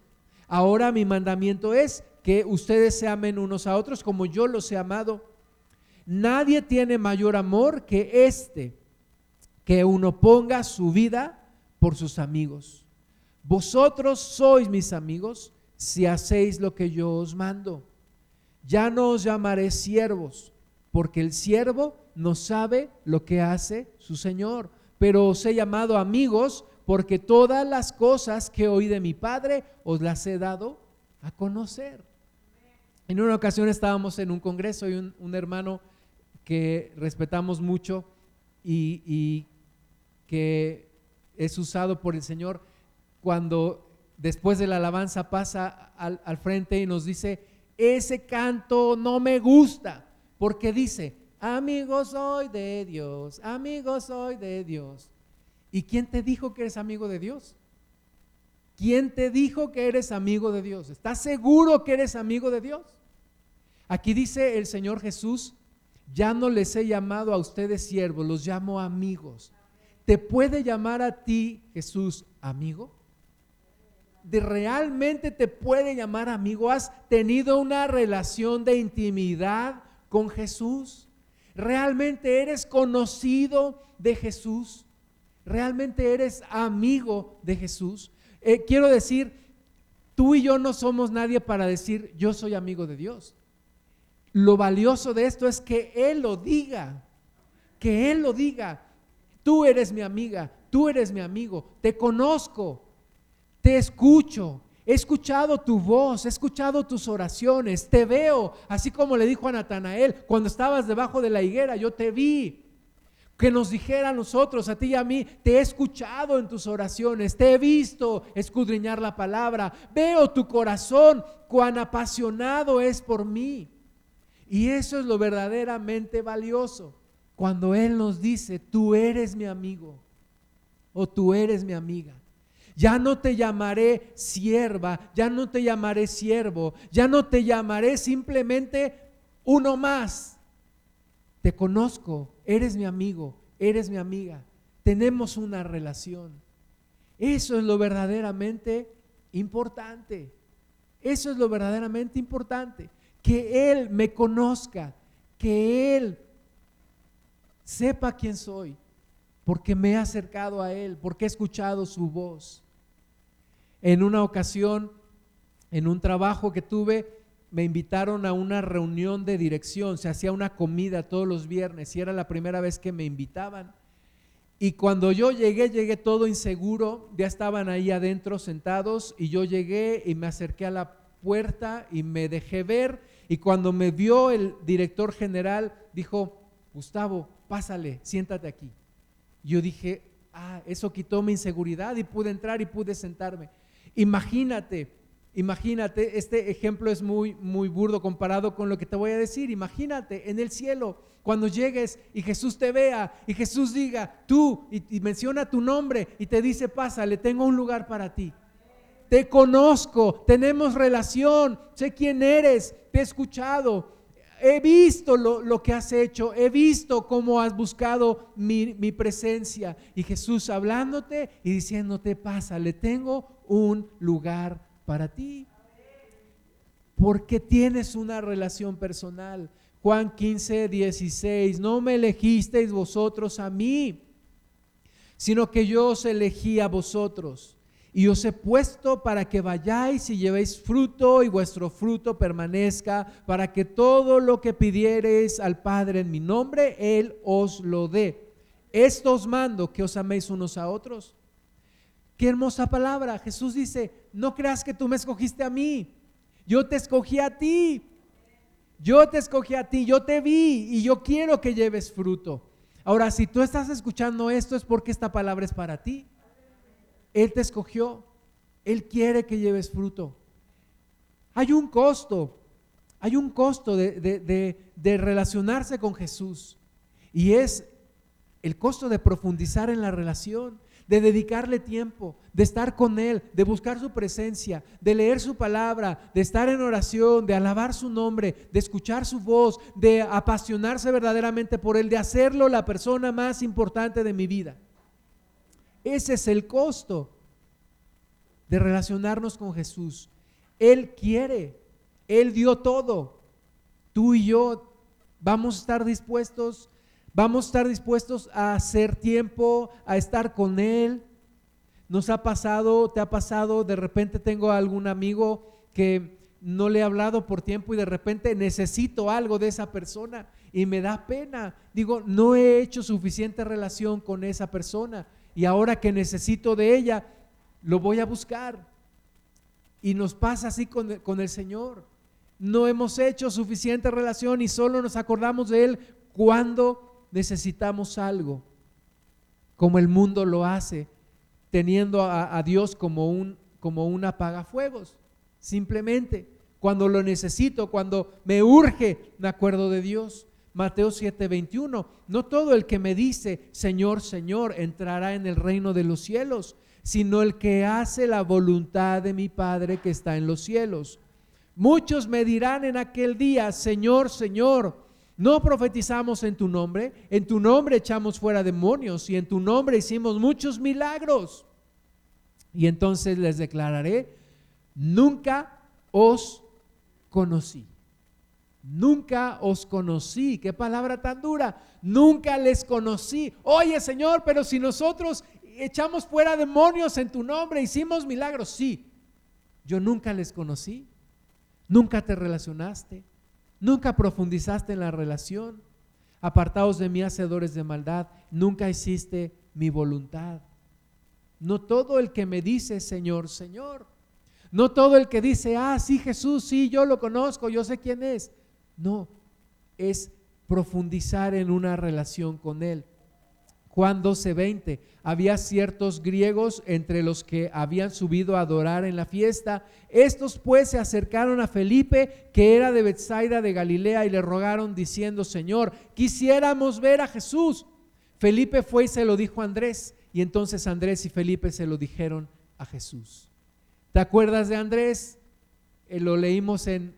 Ahora mi mandamiento es que ustedes se amen unos a otros como yo los he amado. Nadie tiene mayor amor que este, que uno ponga su vida por sus amigos. Vosotros sois mis amigos si hacéis lo que yo os mando. Ya no os llamaré siervos, porque el siervo no sabe lo que hace su Señor, pero os he llamado amigos porque todas las cosas que oí de mi Padre os las he dado a conocer. En una ocasión estábamos en un congreso y un, hermano que respetamos mucho y, que es usado por el Señor cuando después de la alabanza pasa al, frente y nos dice, ese canto no me gusta, porque dice, amigo soy de Dios, amigo soy de Dios. ¿Y quién te dijo que eres amigo de Dios? ¿Quién te dijo que eres amigo de Dios? ¿Estás seguro que eres amigo de Dios? Aquí dice el Señor Jesús, ya no les he llamado a ustedes siervos, los llamo amigos. ¿Te puede llamar a ti Jesús amigo? de realmente te puede llamar amigo? ¿Has tenido una relación de intimidad con Jesús? ¿Realmente eres conocido de Jesús? ¿Realmente eres amigo de Jesús? Eh, quiero decir, tú y yo no somos nadie para decir yo soy amigo de Dios. Lo valioso de esto es que Él lo diga, que Él lo diga. Tú eres mi amiga, tú eres mi amigo, te conozco, te escucho, he escuchado tu voz, he escuchado tus oraciones, te veo, así como le dijo a Natanael, cuando estabas debajo de la higuera, yo te vi. Que nos dijera a nosotros, a ti y a mí, te he escuchado en tus oraciones, te he visto escudriñar la palabra, veo tu corazón, cuán apasionado es por mí. Y eso es lo verdaderamente valioso, cuando Él nos dice, tú eres mi amigo o tú eres mi amiga. Ya no te llamaré sierva, ya no te llamaré siervo, ya no te llamaré simplemente uno más. Te conozco, eres mi amigo, eres mi amiga, tenemos una relación. Eso es lo verdaderamente importante. Eso es lo verdaderamente importante. Que Él me conozca, que Él sepa quién soy, porque me he acercado a Él, porque he escuchado su voz. En una ocasión, en un trabajo que tuve, me invitaron a una reunión de dirección, se hacía una comida todos los viernes y era la primera vez que me invitaban. Y cuando yo llegué, llegué todo inseguro, ya estaban ahí adentro sentados y yo llegué y me acerqué a la puerta y me dejé ver y cuando me vio el director general dijo, Gustavo, pásale, siéntate aquí. Yo dije, ah, eso quitó mi inseguridad y pude entrar y pude sentarme. Imagínate, imagínate, este ejemplo es muy, muy burdo comparado con lo que te voy a decir. Imagínate en el cielo, cuando llegues y Jesús te vea y Jesús diga, tú, y, menciona tu nombre y te dice, pásale, tengo un lugar para ti te conozco, tenemos relación, sé quién eres, te he escuchado, he visto lo, que has hecho, he visto cómo has buscado mi, mi, presencia. Y Jesús hablándote y diciéndote, pásale, tengo un lugar para ti. Porque tienes una relación personal. Juan 15, 16, no me elegisteis vosotros a mí, sino que yo os elegí a vosotros Y os he puesto para que vayáis y llevéis fruto y vuestro fruto permanezca, para que todo lo que pidiereis al Padre en mi nombre, Él os lo dé. Esto os mando que os améis unos a otros. Qué hermosa palabra. Jesús dice, no creas que tú me escogiste a mí, yo te escogí a ti. Yo te escogí a ti, yo te vi y yo quiero que lleves fruto. Ahora, si tú estás escuchando esto es porque esta palabra es para ti. Él te escogió, Él quiere que lleves fruto. Hay un costo, hay un costo de, de relacionarse con Jesús y es el costo de profundizar en la relación de dedicarle tiempo, de estar con Él, de buscar su presencia, de leer su palabra, de estar en oración, de alabar su nombre, de escuchar su voz, de apasionarse verdaderamente por Él, de hacerlo la persona más importante de mi vida. Ese es el costo de relacionarnos con Jesús. Él quiere, Él dio todo. Tú y yo vamos a estar dispuestos Vamos a estar dispuestos a hacer tiempo, a estar con Él. Nos ha pasado, te ha pasado, de repente tengo algún amigo que no le he hablado por tiempo y de repente necesito algo de esa persona y me da pena. Digo, no he hecho suficiente relación con esa persona y ahora que necesito de ella, lo voy a buscar. Y nos pasa así con, con el Señor. No hemos hecho suficiente relación y solo nos acordamos de Él cuando necesitamos algo, como el mundo lo hace, teniendo a, Dios como un, como un apagafuegos. Simplemente, cuando lo necesito, cuando me urge, me acuerdo de Dios. Mateo 7:21, no todo el que me dice, Señor, Señor, entrará en el reino de los cielos, sino el que hace la voluntad de mi Padre que está en los cielos. Muchos me dirán en aquel día, Señor, Señor, no profetizamos en tu nombre, en tu nombre echamos fuera demonios y en tu nombre hicimos muchos milagros. Y entonces les declararé, nunca os conocí. Nunca os conocí. Qué palabra tan dura. Nunca les conocí. Oye Señor, pero si nosotros echamos fuera demonios en tu nombre, hicimos milagros. Sí, yo nunca les conocí. Nunca te relacionaste Nunca profundizaste en la relación. Apartados de mí, hacedores de maldad, nunca hiciste mi voluntad. No todo el que me dice, Señor, Señor. No todo el que dice, ah, sí, Jesús, sí, yo lo conozco, yo sé quién es. No, es profundizar en una relación con Él. Juan 12:20. Había ciertos griegos entre los que habían subido a adorar en la fiesta. Estos pues se acercaron a Felipe, que era de Bethsaida de Galilea, y le rogaron diciendo, Señor, quisiéramos ver a Jesús. Felipe fue y se lo dijo a Andrés, y entonces Andrés y Felipe se lo dijeron a Jesús. ¿Te acuerdas de Andrés? Eh, lo leímos en,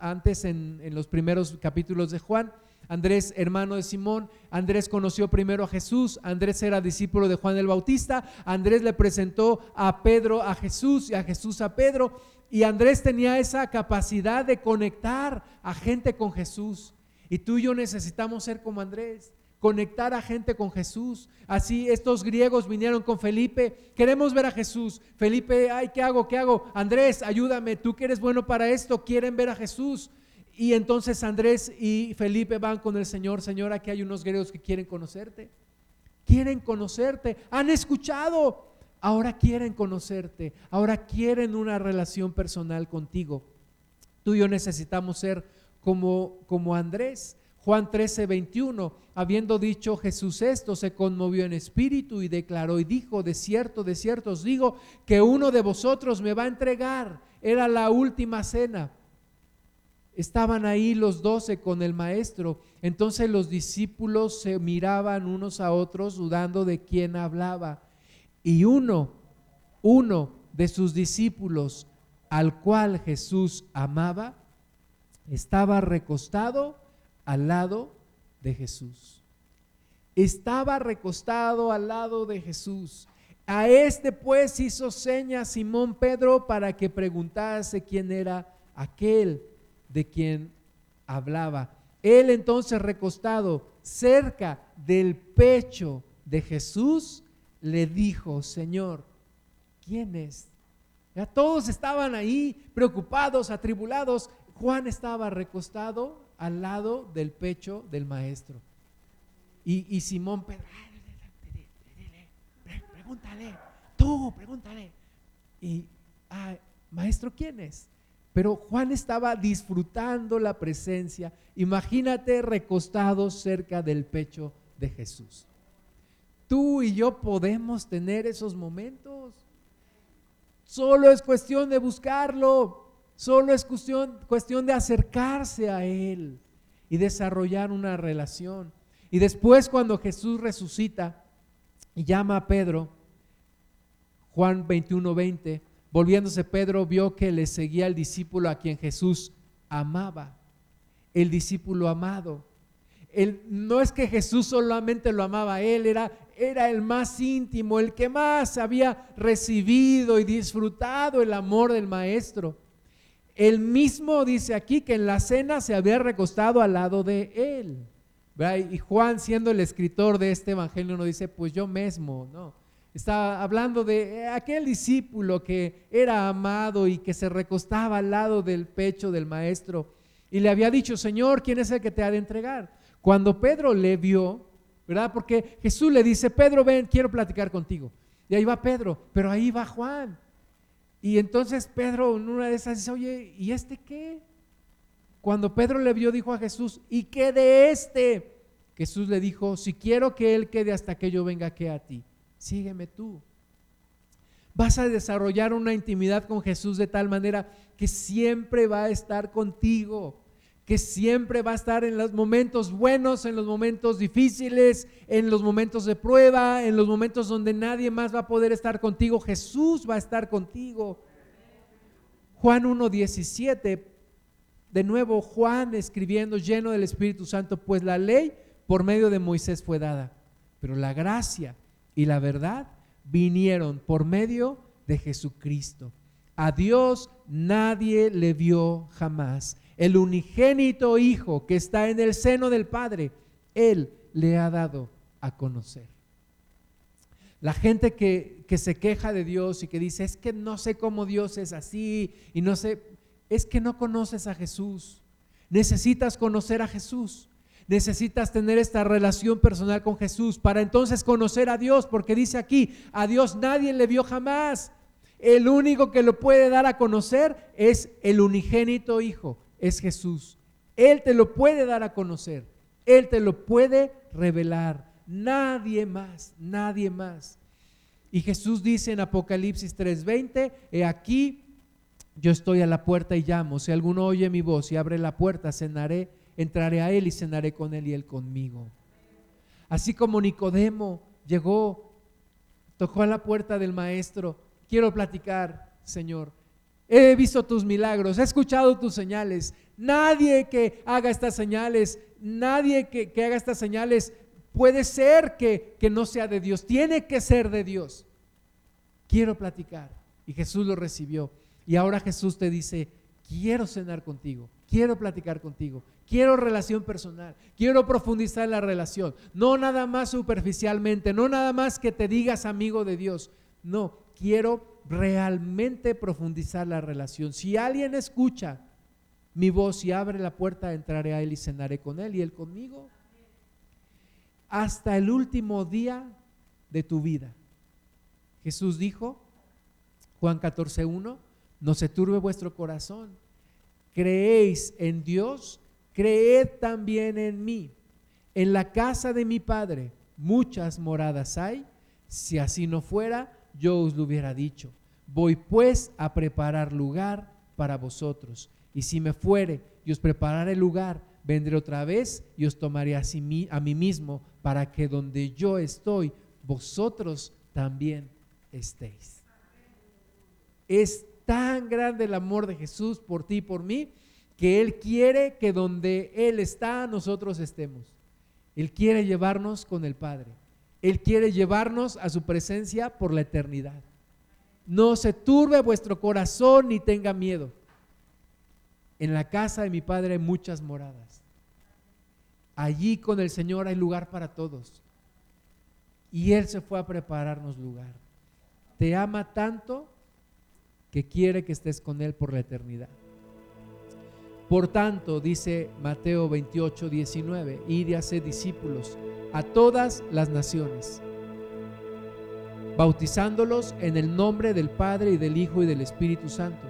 antes en los primeros capítulos de Juan. Andrés, hermano de Simón, Andrés conoció primero a Jesús, Andrés era discípulo de Juan el Bautista, Andrés le presentó a Pedro a Jesús y a Jesús a Pedro, y Andrés tenía esa capacidad de conectar a gente con Jesús. Y tú y yo necesitamos ser como Andrés, conectar a gente con Jesús. Así estos griegos vinieron con Felipe, queremos ver a Jesús. Felipe, ay, ¿qué hago? ¿Qué hago? Andrés, ayúdame, tú que eres bueno para esto, quieren ver a Jesús. Y entonces Andrés y Felipe van con el Señor, Señor, aquí hay unos griegos que quieren conocerte. Quieren conocerte, han escuchado, ahora quieren conocerte, ahora quieren una relación personal contigo. Tú y yo necesitamos ser como, como Andrés. Juan 13, 21, habiendo dicho Jesús esto, se conmovió en espíritu y declaró y dijo, de cierto, de cierto os digo, que uno de vosotros me va a entregar. Era la última cena. Estaban ahí los doce con el maestro. Entonces los discípulos se miraban unos a otros dudando de quién hablaba. Y uno, uno de sus discípulos al cual Jesús amaba, estaba recostado al lado de Jesús. Estaba recostado al lado de Jesús. A este pues hizo seña Simón Pedro para que preguntase quién era aquel de quien hablaba. Él entonces recostado cerca del pecho de Jesús, le dijo, Señor, ¿quién es? Ya todos estaban ahí preocupados, atribulados. Juan estaba recostado al lado del pecho del maestro. Y, Simón Pedro, pregúntale, tú, pregúntale. Y, maestro, ¿quién es? Pero Juan estaba disfrutando la presencia. Imagínate recostado cerca del pecho de Jesús. Tú y yo podemos tener esos momentos. Solo es cuestión de buscarlo. Solo es cuestión, de acercarse a Él y desarrollar una relación. Y después cuando Jesús resucita y llama a Pedro, Juan 21, 20, volviéndose Pedro vio que le seguía el discípulo a quien Jesús amaba, el discípulo amado. no es que Jesús solamente lo amaba a él, era, era el más íntimo, el que más había recibido y disfrutado el amor del Maestro. El mismo dice aquí que en la cena se había recostado al lado de él. Y Juan, siendo el escritor de este evangelio, no dice, pues yo mismo, no. Está hablando de eh, aquel discípulo que era amado y que se recostaba al lado del pecho del maestro y le había dicho, Señor, ¿quién es el que te ha de entregar? Cuando Pedro le vio, ¿verdad? Porque Jesús le dice, Pedro, ven, quiero platicar contigo. Y ahí va Pedro, pero ahí va Juan. Y entonces Pedro en una de esas dice, oye, ¿y este qué? Cuando Pedro le vio, dijo a Jesús, ¿y qué de este? Jesús le dijo, si quiero que él quede hasta que yo venga que a ti, sígueme tú. Vas a desarrollar una intimidad con Jesús de tal manera que siempre va a estar contigo, que siempre va a estar en los momentos buenos, en los momentos difíciles, en los momentos de prueba, en los momentos donde nadie más va a poder estar contigo. Jesús va a estar contigo. Juan 1.17 de nuevo Juan escribiendo lleno del Espíritu Santo, pues la ley por medio de Moisés fue dada, pero la gracia y la verdad vinieron por medio de Jesucristo. A Dios nadie le vio jamás. El unigénito Hijo que está en el seno del Padre, Él le ha dado a conocer. La gente que, que, se queja de Dios y que dice, es que no sé cómo Dios es así y no sé, es que no conoces a Jesús. Necesitas conocer a Jesús. Necesitas tener esta relación personal con Jesús para entonces conocer a Dios, porque dice aquí, a Dios nadie le vio jamás. El único que lo puede dar a conocer es el unigénito Hijo, es Jesús. Él te lo puede dar a conocer, Él te lo puede revelar. Nadie más, nadie más. Y Jesús dice en Apocalipsis 3:20, he aquí yo estoy a la puerta y llamo. Si alguno oye mi voz y abre la puerta, cenaré, entraré a él y cenaré con él y él conmigo. Así como Nicodemo llegó, tocó a la puerta del maestro, quiero platicar, Señor. He visto tus milagros, he escuchado tus señales. Nadie que haga estas señales, nadie que, haga estas señales puede ser que, que no sea de Dios, tiene que ser de Dios. Quiero platicar. Y Jesús lo recibió. Y ahora Jesús te dice, quiero cenar contigo, quiero platicar contigo, quiero relación personal, quiero profundizar la relación. No nada más superficialmente, no nada más que te digas amigo de Dios. No, quiero realmente profundizar la relación. Si alguien escucha mi voz y abre la puerta, entraré a él y cenaré con él y él conmigo. Hasta el último día de tu vida. Jesús dijo, Juan 14.1, no se turbe vuestro corazón. Creéis en Dios, creed también en mí. En la casa de mi Padre muchas moradas hay. Si así no fuera, yo os lo hubiera dicho. Voy pues a preparar lugar para vosotros. Y si me fuere y os prepararé lugar, vendré otra vez y os tomaré a, a mí mismo para que donde yo estoy, vosotros también estéis. Es tan grande el amor de Jesús por ti y por mí, que Él quiere que donde Él está, nosotros estemos. Él quiere llevarnos con el Padre. Él quiere llevarnos a su presencia por la eternidad. No se turbe vuestro corazón ni tenga miedo. En la casa de mi Padre hay muchas moradas. Allí con el Señor hay lugar para todos. Y Él se fue a prepararnos lugar te ama tanto que quiere que estés con Él por la eternidad. Por tanto, dice Mateo 28, 19, id y haced discípulos a todas las naciones, bautizándolos en el nombre del Padre y del Hijo y del Espíritu Santo,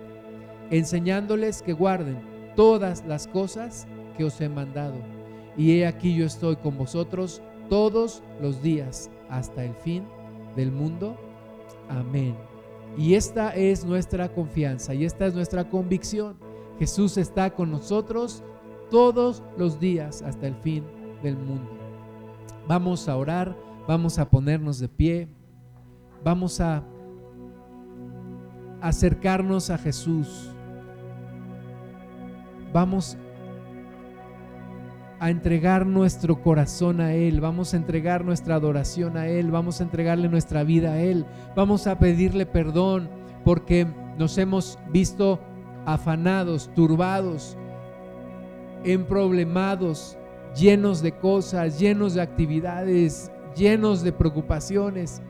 enseñándoles que guarden todas las cosas que os he mandado. Y he aquí yo estoy con vosotros todos los días hasta el fin del mundo. Amén. Y esta es nuestra confianza y esta es nuestra convicción. Jesús está con nosotros todos los días hasta el fin del mundo. Vamos a orar, vamos a ponernos de pie, vamos a acercarnos a Jesús. Vamos a entregar nuestro corazón a Él, vamos a entregar nuestra adoración a Él, vamos a entregarle nuestra vida a Él, vamos a pedirle perdón porque nos hemos visto afanados, turbados, emproblemados, llenos de cosas, llenos de actividades, llenos de preocupaciones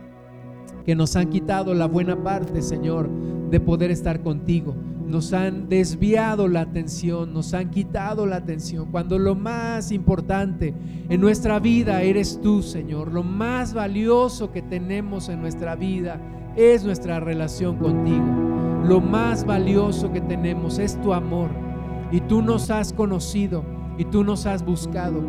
que nos han quitado la buena parte, Señor, de poder estar contigo nos han desviado la atención, nos han quitado la atención, cuando lo más importante en nuestra vida eres tú, Señor. Lo más valioso que tenemos en nuestra vida es nuestra relación contigo. Lo más valioso que tenemos es tu amor. Y tú nos has conocido y tú nos has buscado.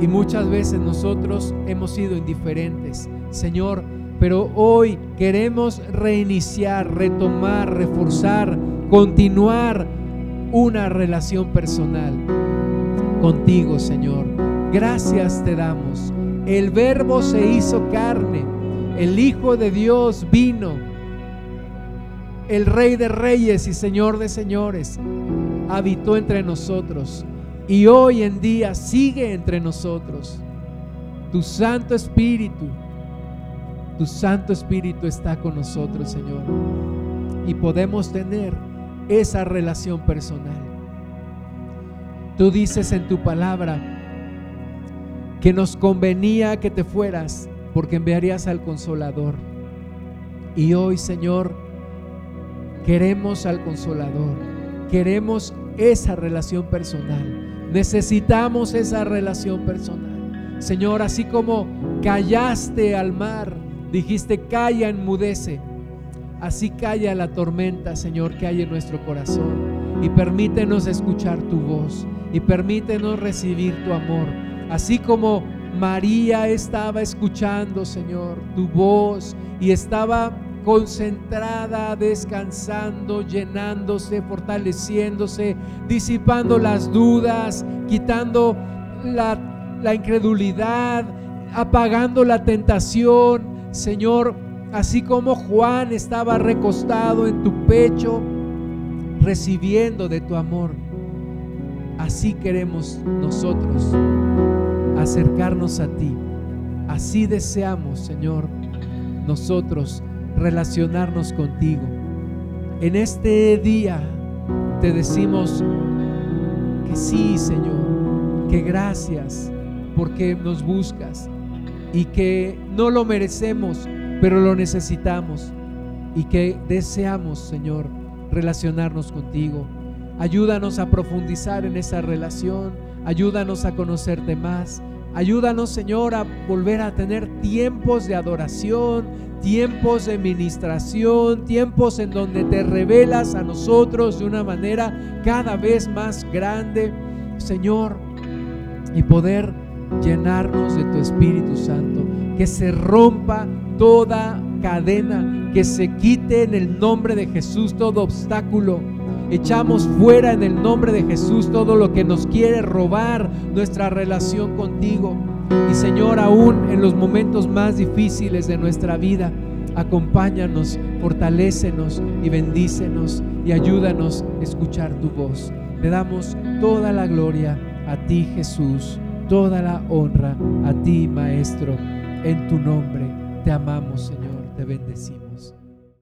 Y muchas veces nosotros hemos sido indiferentes. Señor, pero hoy queremos reiniciar, retomar, reforzar continuar una relación personal contigo, Señor. Gracias te damos. El verbo se hizo carne, el Hijo de Dios vino, el Rey de Reyes y Señor de Señores habitó entre nosotros y hoy en día sigue entre nosotros. Tu Santo Espíritu, tu Santo Espíritu está con nosotros, Señor. Y podemos tener esa relación personal. Tú dices en tu palabra que nos convenía que te fueras porque enviarías al consolador. Y hoy, Señor, queremos al consolador. Queremos esa relación personal. Necesitamos esa relación personal. Señor, así como callaste al mar, dijiste, calla, enmudece Así calla la tormenta, Señor, que hay en nuestro corazón. Y permítenos escuchar tu voz. Y permítenos recibir tu amor. Así como María estaba escuchando, Señor, tu voz y estaba concentrada, descansando, llenándose, fortaleciéndose, disipando las dudas, quitando la, incredulidad, apagando la tentación. Señor, Así como Juan estaba recostado en tu pecho, recibiendo de tu amor, así queremos nosotros acercarnos a ti. Así deseamos, Señor, nosotros relacionarnos contigo. En este día te decimos que sí, Señor, que gracias porque nos buscas y que no lo merecemos, pero lo necesitamos y que deseamos, Señor, relacionarnos contigo. Ayúdanos a profundizar en esa relación, ayúdanos a conocerte más, ayúdanos, Señor, a volver a tener tiempos de adoración, tiempos de ministración, tiempos en donde te revelas a nosotros de una manera cada vez más grande, Señor, y poder llenarnos de tu Espíritu Santo, que se rompa toda cadena, que se quite en el nombre de Jesús todo obstáculo. Echamos fuera en el nombre de Jesús todo lo que nos quiere robar nuestra relación contigo. Y Señor, aún en los momentos más difíciles de nuestra vida, acompáñanos, fortalécenos y bendícenos y ayúdanos a escuchar tu voz. Le damos toda la gloria a ti, Jesús, toda la honra a ti, Maestro, en tu nombre. Te amamos, Señor, te bendecimos.